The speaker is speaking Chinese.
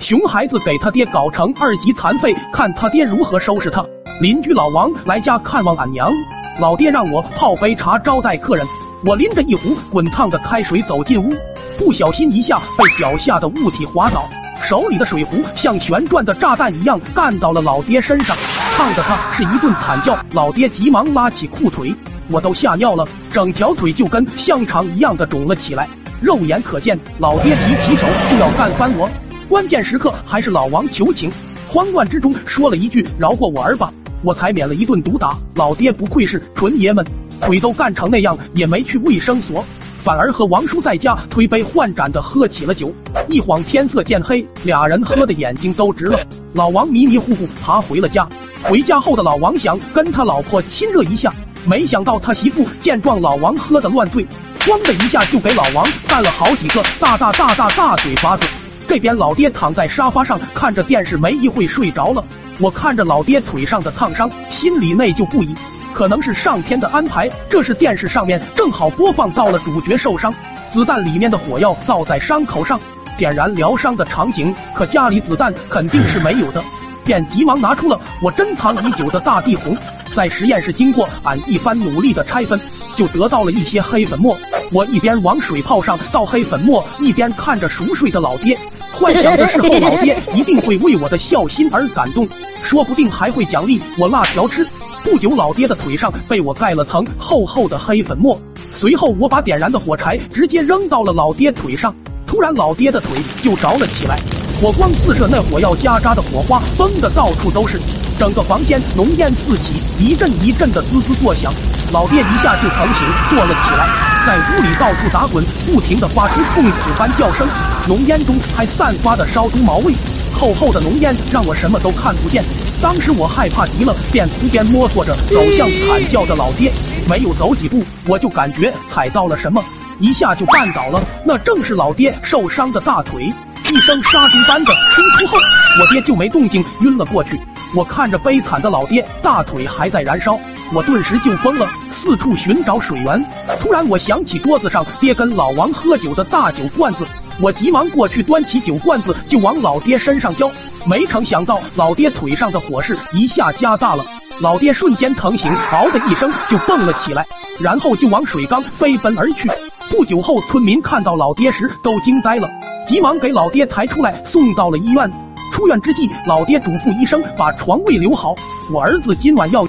熊孩子给他爹搞成二级残废，看他爹如何收拾他。邻居老王来家看望俺娘，老爹让我泡杯茶招待客人。我拎着一壶滚烫的开水走进屋，不小心一下被脚下的物体滑倒，手里的水壶像旋转的炸弹一样干到了老爹身上，烫的他是一顿惨叫。老爹急忙拉起裤腿，我都吓尿了，整条腿就跟香肠一样的肿了起来，肉眼可见。老爹提起手就要干翻我。关键时刻还是老王求情，慌乱之中说了一句：“饶过我儿吧。”我才免了一顿毒打。老爹不愧是纯爷们，腿都干成那样也没去卫生所，反而和王叔在家推杯换盏的喝起了酒。一晃天色渐黑，俩人喝的眼睛都直了。老王迷迷糊糊爬回了家。回家后的老王想跟他老婆亲热一下，没想到他媳妇见状，老王喝的乱醉，咣的一下就给老王干了好几个大大大大大嘴巴子。这边老爹躺在沙发上看着电视，没一会睡着了。我看着老爹腿上的烫伤，心里内疚不已。可能是上天的安排，这是电视上面正好播放到了主角受伤，子弹里面的火药倒在伤口上，点燃疗伤的场景。可家里子弹肯定是没有的，便急忙拿出了我珍藏已久的大地红，在实验室经过俺一番努力的拆分，就得到了一些黑粉末。我一边往水泡上倒黑粉末，一边看着熟睡的老爹。幻想着事后老爹 一定会为我的孝心而感动，说不定还会奖励我辣条吃。不久，老爹的腿上被我盖了层厚厚的黑粉末，随后我把点燃的火柴直接扔到了老爹腿上，突然老爹的腿就着了起来，火光四射，那火药夹渣的火花崩的到处都是，整个房间浓烟四起，一阵一阵的滋滋作响。老爹一下就疼醒，坐了起来，在屋里到处打滚，不停的发出痛苦般叫声，浓烟中还散发的烧猪毛味，厚厚的浓烟让我什么都看不见。当时我害怕极了，便一边摸索着走向惨叫的老爹，没有走几步，我就感觉踩到了什么，一下就绊倒了，那正是老爹受伤的大腿。一声杀猪般的冲出后，我爹就没动静，晕了过去。我看着悲惨的老爹，大腿还在燃烧，我顿时就疯了，四处寻找水源。突然，我想起桌子上爹跟老王喝酒的大酒罐子，我急忙过去端起酒罐子就往老爹身上浇。没成想到，老爹腿上的火势一下加大了，老爹瞬间疼醒，嗷的一声就蹦了起来，然后就往水缸飞奔而去。不久后，村民看到老爹时都惊呆了，急忙给老爹抬出来送到了医院。出院之际，老爹嘱咐医生把床位留好，我儿子今晚要。